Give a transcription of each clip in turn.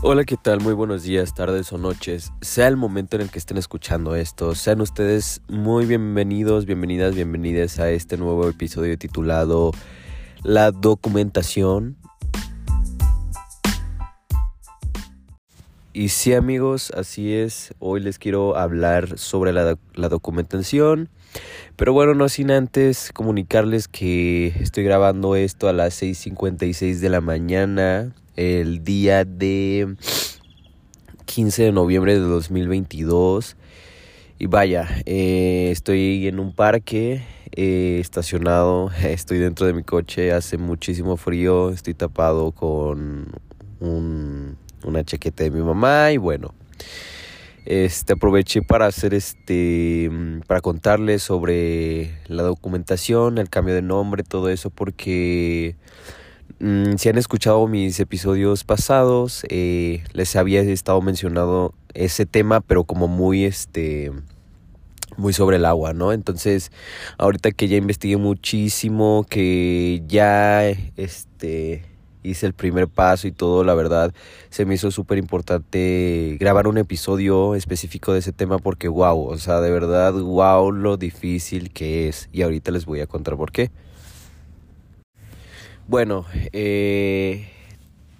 Hola, ¿qué tal? Muy buenos días, tardes o noches. Sea el momento en el que estén escuchando esto, sean ustedes muy bienvenidos, bienvenidas, bienvenidas a este nuevo episodio titulado La documentación. Y sí amigos, así es, hoy les quiero hablar sobre la, la documentación. Pero bueno, no sin antes comunicarles que estoy grabando esto a las 6.56 de la mañana el día de 15 de noviembre de 2022. Y vaya, eh, estoy en un parque eh, estacionado, estoy dentro de mi coche, hace muchísimo frío, estoy tapado con un, una chaqueta de mi mamá y bueno. Este aproveché para hacer este para contarles sobre la documentación, el cambio de nombre, todo eso porque Mm, si han escuchado mis episodios pasados, eh, les había estado mencionado ese tema, pero como muy este muy sobre el agua, ¿no? Entonces, ahorita que ya investigué muchísimo, que ya este hice el primer paso y todo, la verdad, se me hizo súper importante grabar un episodio específico de ese tema porque wow, o sea, de verdad, wow lo difícil que es. Y ahorita les voy a contar por qué. Bueno, eh,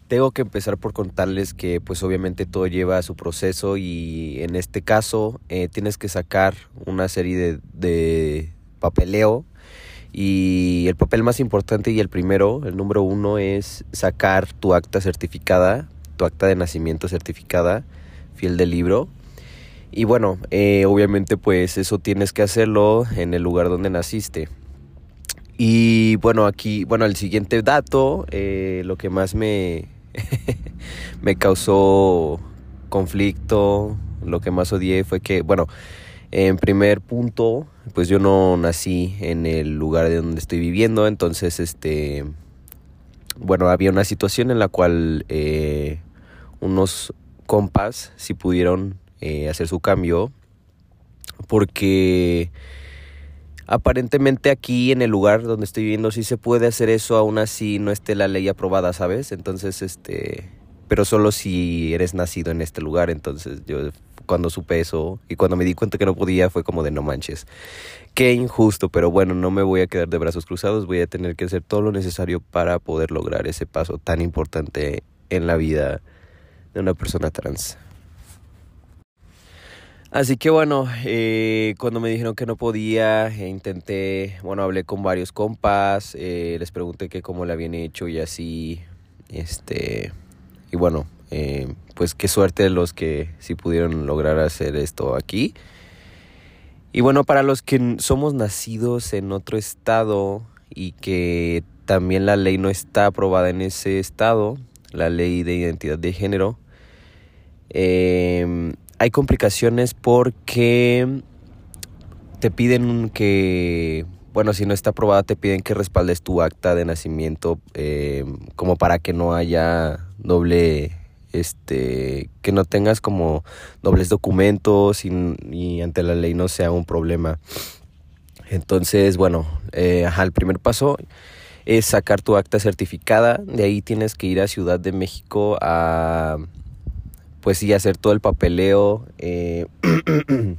tengo que empezar por contarles que pues obviamente todo lleva su proceso y en este caso eh, tienes que sacar una serie de, de, papeleo y el papel más importante y el primero, el número uno es sacar tu acta certificada, tu acta de nacimiento certificada, fiel del libro. Y bueno, eh, obviamente pues eso tienes que hacerlo en el lugar donde naciste. Y bueno, aquí, bueno, el siguiente dato, eh, lo que más me, me causó conflicto, lo que más odié fue que, bueno, en primer punto, pues yo no nací en el lugar de donde estoy viviendo, entonces, este, bueno, había una situación en la cual eh, unos compas sí pudieron eh, hacer su cambio porque aparentemente aquí en el lugar donde estoy viviendo sí se puede hacer eso, aún así no esté la ley aprobada, ¿sabes? Entonces, este, pero solo si eres nacido en este lugar, entonces yo cuando supe eso y cuando me di cuenta que no podía fue como de no manches. Qué injusto, pero bueno, no me voy a quedar de brazos cruzados, voy a tener que hacer todo lo necesario para poder lograr ese paso tan importante en la vida de una persona trans. Así que bueno, eh, cuando me dijeron que no podía, eh, intenté, bueno, hablé con varios compas, eh, les pregunté que cómo le habían hecho y así, este, y bueno, pues qué suerte los que sí pudieron lograr hacer esto aquí. Y bueno, para los que somos nacidos en otro estado y que también la ley no está aprobada en ese estado, la ley de identidad de género, eh, hay complicaciones porque te piden que, bueno, si no está aprobada, te piden que respaldes tu acta de nacimiento eh, como para que no haya doble, este, que no tengas como dobles documentos y, ante la ley no sea un problema. Entonces, bueno, eh, ajá, el primer paso es sacar tu acta certificada. De ahí tienes que ir a Ciudad de México a pues sí, hacer todo el papeleo. Eh,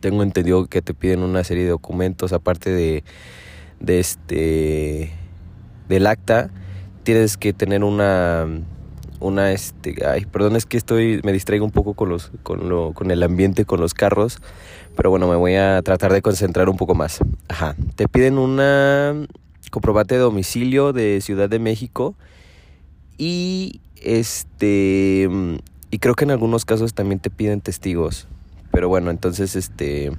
tengo entendido que te piden una serie de documentos aparte de, de este del acta. Tienes que tener una una este ay, perdón es que estoy me distraigo un poco con los con lo con el ambiente con los carros, pero bueno, me voy a tratar de concentrar un poco más. Ajá, te piden una comprobante de domicilio de Ciudad de México y este y creo que en algunos casos también te piden testigos. Pero bueno, entonces este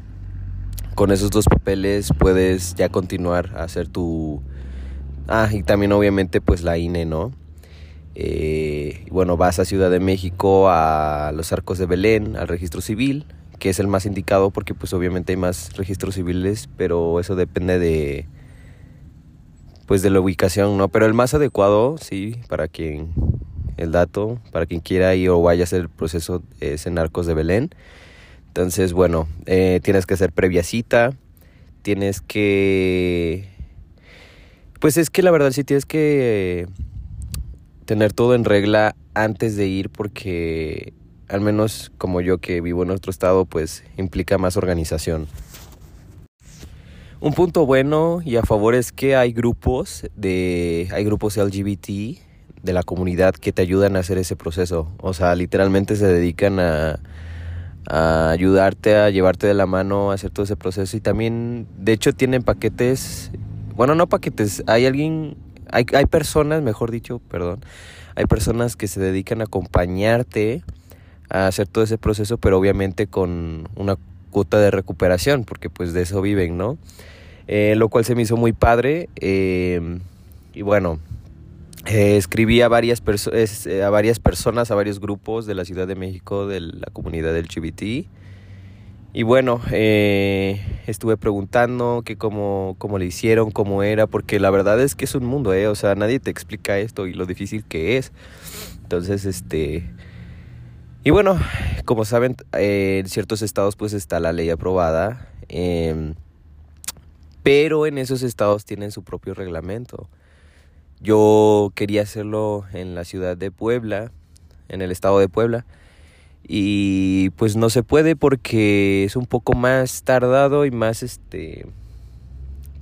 con esos dos papeles puedes ya continuar a hacer tu ah y también obviamente pues la INE no eh, bueno vas a Ciudad de México a los arcos de Belén al registro civil que es el más indicado porque pues obviamente hay más registros civiles pero eso depende de pues de la ubicación no pero el más adecuado sí para quien el dato para quien quiera ir o vaya a hacer el proceso es en Arcos de Belén. Entonces, bueno, eh, tienes que hacer previa cita, tienes que... Pues es que la verdad sí tienes que tener todo en regla antes de ir porque al menos como yo que vivo en otro estado pues implica más organización. Un punto bueno y a favor es que hay grupos de hay grupos LGBT de la comunidad que te ayudan a hacer ese proceso. O sea, literalmente se dedican a, ayudarte a llevarte de la mano a hacer todo ese proceso y también de hecho tienen paquetes, bueno, no paquetes, hay alguien hay hay personas, mejor dicho, perdón. Hay personas que se dedican a acompañarte a hacer todo ese proceso, pero obviamente con una cuota de recuperación, porque pues de eso viven, ¿no? Eh, lo cual se me hizo muy padre. Eh, y bueno, eh, escribí a varias, a varias personas, a varios grupos de la Ciudad de México, de la comunidad del GBT. Y bueno, estuve preguntando cómo, cómo le hicieron, cómo era, porque la verdad es que es un mundo, ¿eh? O sea, nadie te explica esto y lo difícil que es. Entonces, este... Y bueno, como saben, en ciertos estados pues está la ley aprobada. Em, pero en esos estados tienen su propio reglamento. Yo quería hacerlo en la ciudad de Puebla, en el estado de Puebla, y pues no se puede porque es un poco más tardado y más este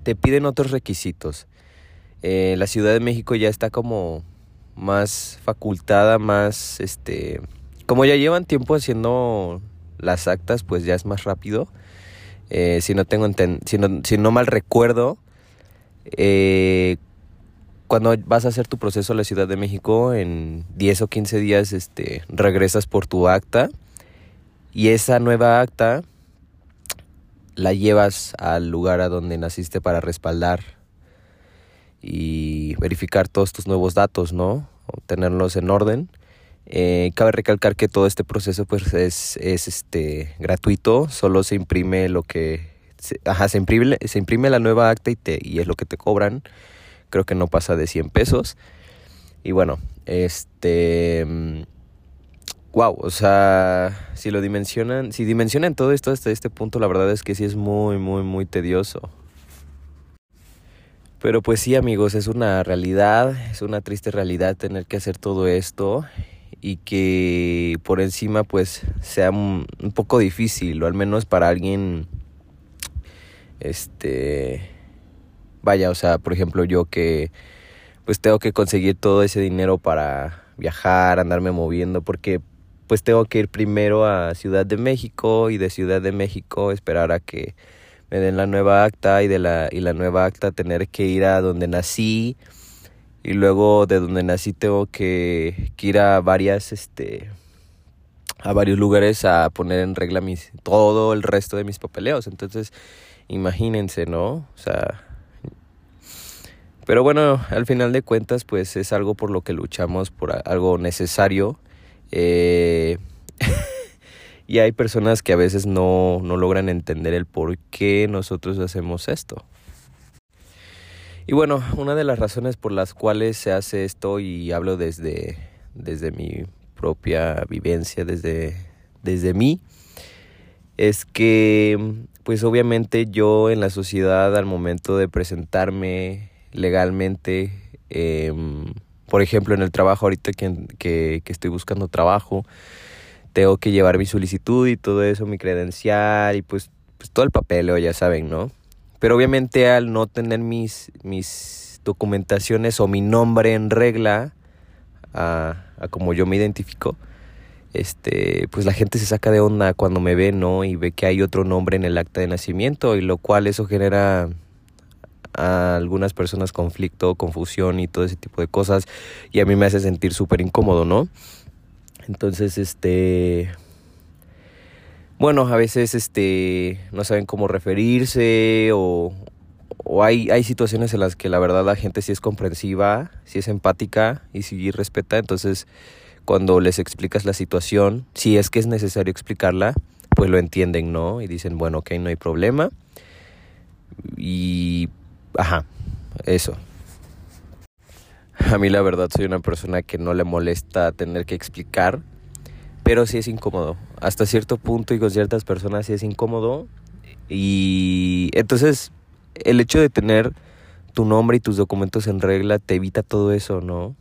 te piden otros requisitos. Eh, la Ciudad de México ya está como más facultada, más este como ya llevan tiempo haciendo las actas, pues ya es más rápido. Eh, si no tengo si no, si no mal recuerdo, eh, cuando vas a hacer tu proceso a la Ciudad de México, en 10 o 15 días este, regresas por tu acta y esa nueva acta la llevas al lugar a donde naciste para respaldar y verificar todos tus nuevos datos, ¿no? O tenerlos en orden. Eh, cabe recalcar que todo este proceso pues es, es este gratuito, solo se imprime lo que ajá, se imprime, se imprime la nueva acta y te y es lo que te cobran. Creo que no pasa de 100 pesos. Y bueno, este wow, o sea, si lo dimensionan, si dimensionan todo esto hasta este punto, la verdad es que sí es muy muy muy tedioso. Pero pues sí, amigos, es una realidad, es una triste realidad tener que hacer todo esto y que por encima pues sea un, poco difícil o al menos para alguien este vaya o sea por ejemplo yo que pues tengo que conseguir todo ese dinero para viajar andarme moviendo porque pues tengo que ir primero a Ciudad de México y de Ciudad de México esperar a que me den la nueva acta y de la y la nueva acta tener que ir a donde nací. Y luego de donde nací tengo que, ir a varias este a varios lugares a poner en regla mis todo el resto de mis papeleos. Entonces imagínense no o sea pero bueno al final de cuentas pues es algo por lo que luchamos por algo necesario eh, y hay personas que a veces no, no logran entender el por qué nosotros hacemos esto. Y bueno, una de las razones por las cuales se hace esto, y hablo desde, desde mi propia vivencia, desde, desde mí, es que pues obviamente yo en la sociedad al momento de presentarme legalmente, em, por ejemplo en el trabajo ahorita que, que, estoy buscando trabajo, tengo que llevar mi solicitud y todo eso, mi credencial y pues, pues todo el papeleo, ya saben, ¿no? Pero obviamente al no tener mis, mis documentaciones o mi nombre en regla, a, como yo me identifico, este, pues la gente se saca de onda cuando me ve, ¿no? Y ve que hay otro nombre en el acta de nacimiento, y lo cual eso genera a algunas personas conflicto, confusión y todo ese tipo de cosas, y a mí me hace sentir súper incómodo, ¿no? Entonces, este, bueno, a veces este, no saben cómo referirse o, hay, hay situaciones en las que la verdad la gente sí es comprensiva, sí es empática y sí respeta. Entonces, cuando les explicas la situación, si es que es necesario explicarla, pues lo entienden, ¿no? Y dicen, bueno, ok, no hay problema. Y, ajá, eso. A mí la verdad soy una persona que no le molesta tener que explicar pero sí es incómodo. Hasta cierto punto y con ciertas personas sí es incómodo. Y entonces el hecho de tener tu nombre y tus documentos en regla te evita todo eso, ¿no?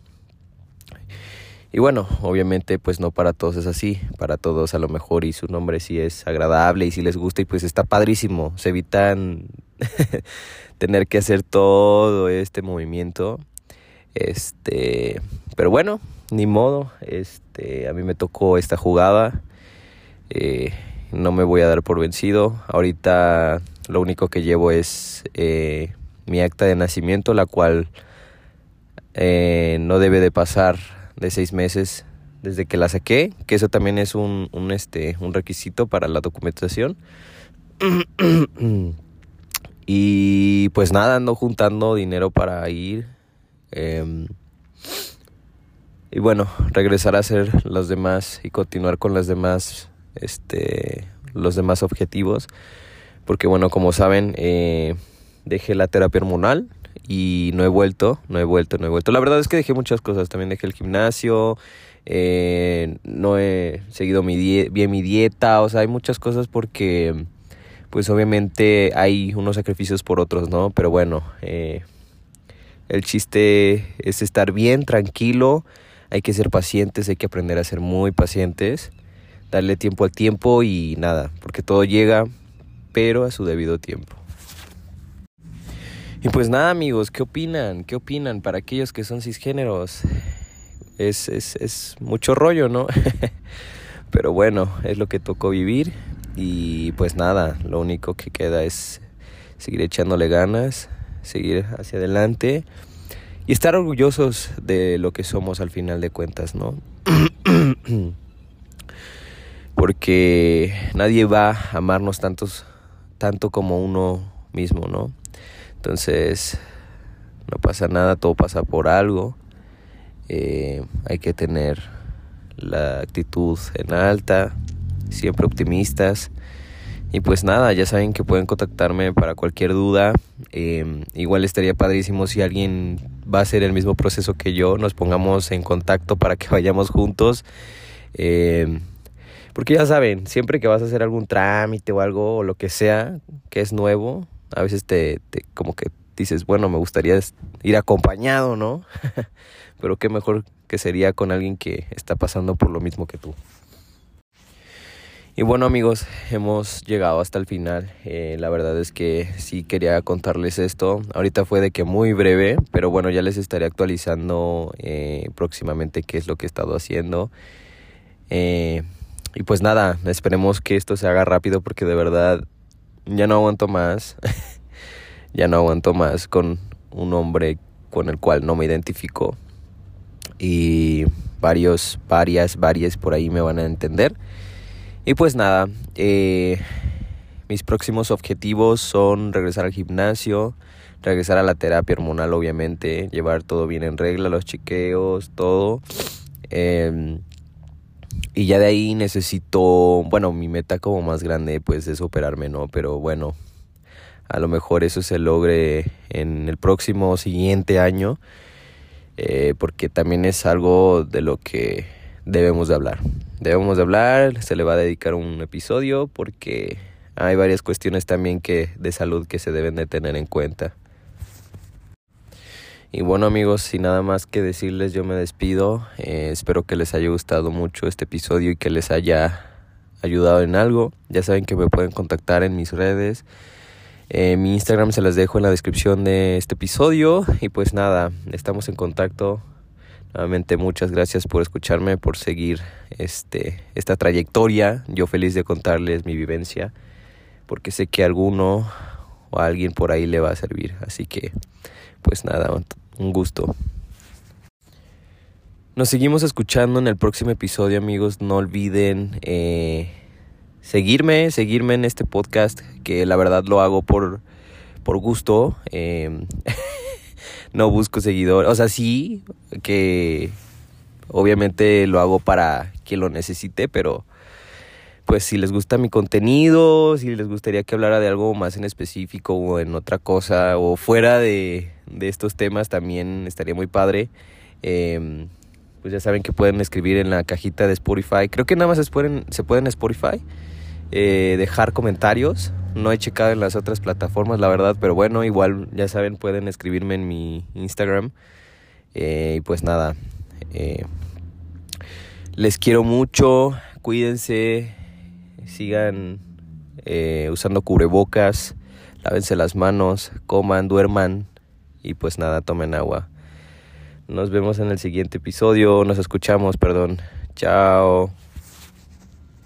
Y bueno, obviamente pues no para todos es así, para todos a lo mejor y su nombre sí es agradable y si les gusta y pues está padrísimo, se evitan tener que hacer todo este movimiento. Este, pero bueno, ni modo, este, a mí me tocó esta jugada. Eh, no me voy a dar por vencido. Ahorita lo único que llevo es eh, mi acta de nacimiento, la cual eh, no debe de pasar de seis meses desde que la saqué, que eso también es un, este, un requisito para la documentación. y pues nada, ando juntando dinero para ir. Em, y bueno, regresar a hacer los demás y continuar con las demás, este, los demás objetivos. Porque bueno, como saben, eh, dejé la terapia hormonal y no he vuelto, no he vuelto, no he vuelto. La verdad es que dejé muchas cosas, también dejé el gimnasio, eh, no he seguido mi bien mi dieta, o sea, hay muchas cosas porque pues obviamente hay unos sacrificios por otros, ¿no? Pero bueno, eh, el chiste es estar bien, tranquilo, hay que ser pacientes, hay que aprender a ser muy pacientes, darle tiempo al tiempo y nada, porque todo llega, pero a su debido tiempo. Y pues nada amigos, ¿qué opinan? ¿Qué opinan para aquellos que son cisgéneros? Es, es, es mucho rollo, ¿no? Pero bueno, es lo que tocó vivir y pues nada, lo único que queda es seguir echándole ganas, seguir hacia adelante y estar orgullosos de lo que somos al final de cuentas, ¿no? Porque nadie va a amarnos tantos, tanto como uno mismo, ¿no? Entonces, no pasa nada, todo pasa por algo. Eh, hay que tener la actitud en alta, siempre optimistas. Y pues nada, ya saben que pueden contactarme para cualquier duda. Eh, igual estaría padrísimo si alguien va a hacer el mismo proceso que yo, nos pongamos en contacto para que vayamos juntos. Eh, porque ya saben, siempre que vas a hacer algún trámite o algo o lo que sea que es nuevo, a veces te, te como que dices, bueno, me gustaría ir acompañado, ¿no? Pero qué mejor que sería con alguien que está pasando por lo mismo que tú. Y bueno amigos, hemos llegado hasta el final. Eh, la verdad es que sí quería contarles esto. Ahorita fue de que muy breve, pero bueno, ya les estaré actualizando eh, próximamente qué es lo que he estado haciendo. Eh, y pues nada, esperemos que esto se haga rápido porque de verdad ya no aguanto más, ya no aguanto más con un hombre con el cual no me identifico y varios, varias, varias por ahí me van a entender. Y pues nada, eh, mis próximos objetivos son regresar al gimnasio, regresar a la terapia hormonal obviamente, llevar todo bien en regla, los chiqueos, todo. Eh, y ya de ahí necesito, bueno, mi meta como más grande pues es operarme, ¿no? Pero bueno, a lo mejor eso se logre en el próximo siguiente año, eh, porque también es algo de lo que debemos de hablar. Debemos de hablar, se le va a dedicar un episodio porque hay varias cuestiones también que de salud que se deben de tener en cuenta. Y bueno amigos, sin nada más que decirles, yo me despido. Eh, espero que les haya gustado mucho este episodio y que les haya ayudado en algo. Ya saben que me pueden contactar en mis redes. Eh, mi Instagram se las dejo en la descripción de este episodio. Y pues nada, estamos en contacto. Nuevamente muchas gracias por escucharme, por seguir este, esta trayectoria. Yo feliz de contarles mi vivencia, porque sé que alguno o alguien por ahí le va a servir. Así que pues nada, un gusto. Nos seguimos escuchando en el próximo episodio, amigos. No olviden eh, seguirme, seguirme en este podcast, que la verdad lo hago por, por gusto. Em, no busco seguidores. O sea, sí, que obviamente lo hago para quien lo necesite, pero pues si les gusta mi contenido, si les gustaría que hablara de algo más en específico o en otra cosa o fuera de, estos temas también estaría muy padre. Em, pues ya saben que pueden escribir en la cajita de Spotify. Creo que nada más se pueden, se pueden en Spotify eh, dejar comentarios. No he checado en las otras plataformas, la verdad, pero bueno, igual ya saben, pueden escribirme en mi Instagram. Eh, y pues nada, eh, Les quiero mucho, cuídense, sigan eh, usando cubrebocas, lávense las manos, coman, duerman y pues nada, tomen agua. Nos vemos en el siguiente episodio, nos escuchamos, perdón. Chao.